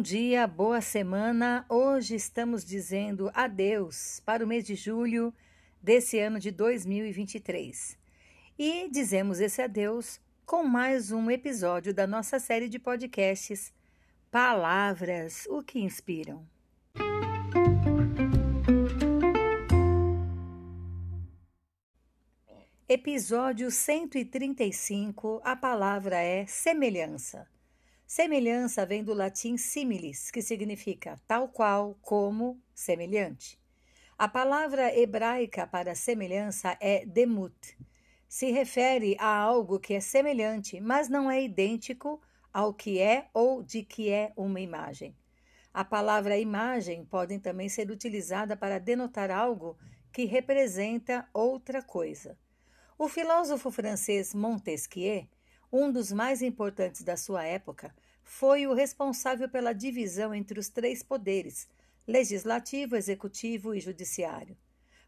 dia, boa semana. Hoje estamos dizendo adeus para o mês de julho desse ano de 2023. E dizemos esse adeus com mais um episódio da nossa série de podcasts Palavras, o que inspiram. Episódio 135, a palavra é semelhança. Semelhança vem do latim similis, que significa tal qual, como, semelhante. A palavra hebraica para semelhança é demut. Se refere a algo que é semelhante, mas não é idêntico ao que é ou de que é uma imagem. A palavra imagem pode também ser utilizada para denotar algo que representa outra coisa. O filósofo francês Montesquieu um dos mais importantes da sua época, foi o responsável pela divisão entre os três poderes legislativo, executivo e judiciário.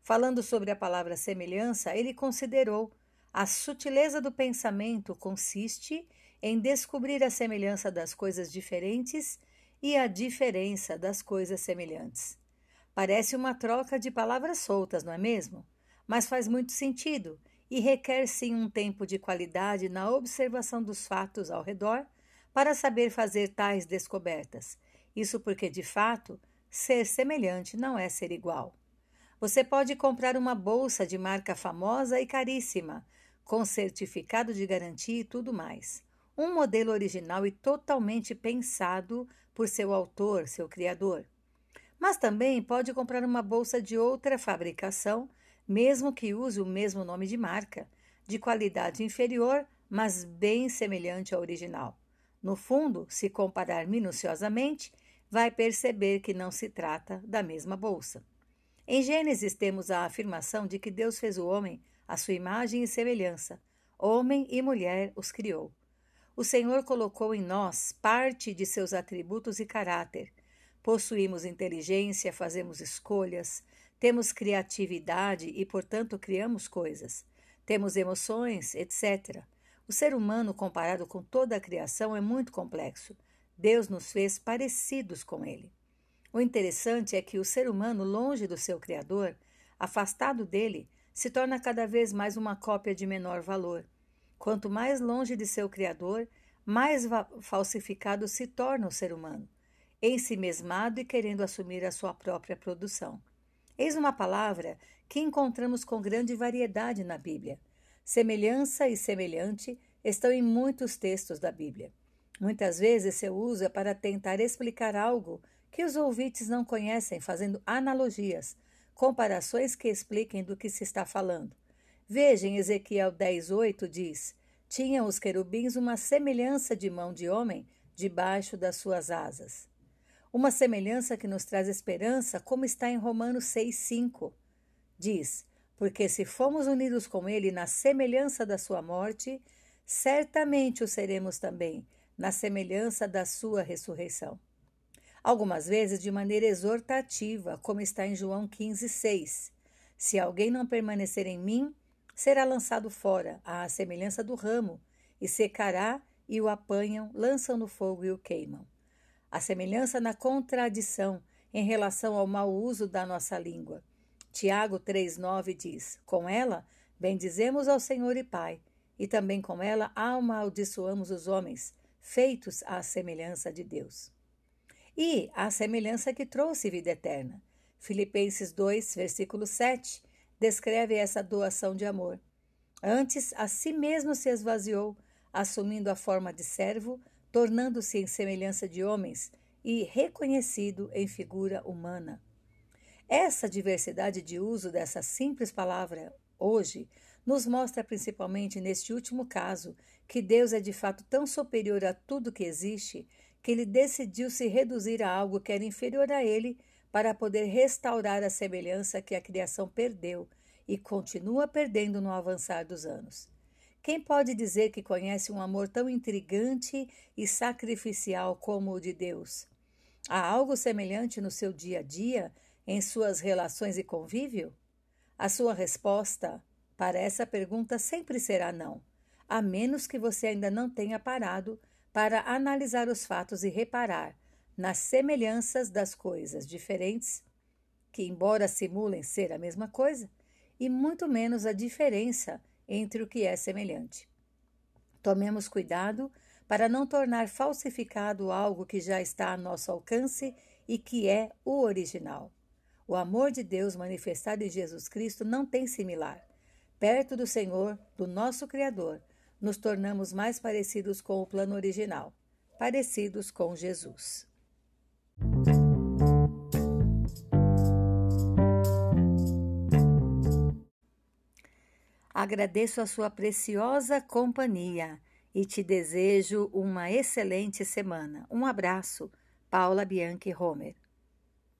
Falando sobre a palavra semelhança, ele considerou a sutileza do pensamento consiste em descobrir a semelhança das coisas diferentes e a diferença das coisas semelhantes. Parece uma troca de palavras soltas, não é mesmo? Mas faz muito sentido e requer sim um tempo de qualidade na observação dos fatos ao redor para saber fazer tais descobertas. Isso porque, de fato, ser semelhante não é ser igual. Você pode comprar uma bolsa de marca famosa e caríssima, com certificado de garantia e tudo mais. Um modelo original e totalmente pensado por seu autor, seu criador. Mas também pode comprar uma bolsa de outra fabricação mesmo que use o mesmo nome de marca, de qualidade inferior, mas bem semelhante ao original. No fundo, se comparar minuciosamente, vai perceber que não se trata da mesma bolsa. Em Gênesis temos a afirmação de que Deus fez o homem à sua imagem e semelhança. Homem e mulher os criou. O Senhor colocou em nós parte de seus atributos e caráter. Possuímos inteligência, fazemos escolhas, temos criatividade e, portanto, criamos coisas. Temos emoções, etc. O ser humano, comparado com toda a criação, é muito complexo. Deus nos fez parecidos com ele. O interessante é que o ser humano, longe do seu Criador, afastado dele, se torna cada vez mais uma cópia de menor valor. Quanto mais longe de seu Criador, mais falsificado se torna o ser humano, ensimesmado e querendo assumir a sua própria produção. Eis uma palavra que encontramos com grande variedade na Bíblia. Semelhança e semelhante estão em muitos textos da Bíblia. Muitas vezes seu uso é para tentar explicar algo que os ouvintes não conhecem, fazendo analogias, comparações que expliquem do que se está falando. Veja em Ezequiel 10:8 diz: Tinham os querubins uma semelhança de mão de homem debaixo das suas asas. Uma semelhança que nos traz esperança, como está em Romanos 6,5. Diz: Porque se fomos unidos com Ele na semelhança da Sua morte, certamente o seremos também na semelhança da Sua ressurreição. Algumas vezes de maneira exortativa, como está em João 15,6. Se alguém não permanecer em mim, será lançado fora, à semelhança do ramo, e secará, e o apanham, lançam no fogo e o queimam a semelhança na contradição em relação ao mau uso da nossa língua. Tiago 3,9 diz: Com ela bendizemos ao Senhor e Pai, e também com ela amaldiçoamos os homens, feitos à semelhança de Deus. E a semelhança que trouxe vida eterna. Filipenses 2, versículo 7, descreve essa doação de amor. Antes, a si mesmo se esvaziou, assumindo a forma de servo, tornando-se em semelhança de homens e reconhecido em figura humana. Essa diversidade de uso dessa simples palavra hoje nos mostra principalmente neste último caso que Deus é de fato tão superior a tudo que existe que ele decidiu se reduzir a algo que era inferior a ele para poder restaurar a semelhança que a criação perdeu e continua perdendo no avançar dos anos. Quem pode dizer que conhece um amor tão intrigante e sacrificial como o de Deus? Há algo semelhante no seu dia a dia, em suas relações e convívio? A sua resposta para essa pergunta sempre será não, a menos que você ainda não tenha parado para analisar os fatos e reparar, nas semelhanças das coisas diferentes, que, embora simulem ser a mesma coisa, e muito menos a diferença entre o que é semelhante. Tomemos cuidado para não tornar falsificado algo que já está a nosso alcance e que é o original. O amor de Deus manifestado em Jesus Cristo não tem similar. Perto do Senhor, do nosso Criador, nos tornamos mais parecidos com o plano original, parecidos com Jesus. Agradeço a sua preciosa companhia e te desejo uma excelente semana. Um abraço, Paula Bianchi Homer.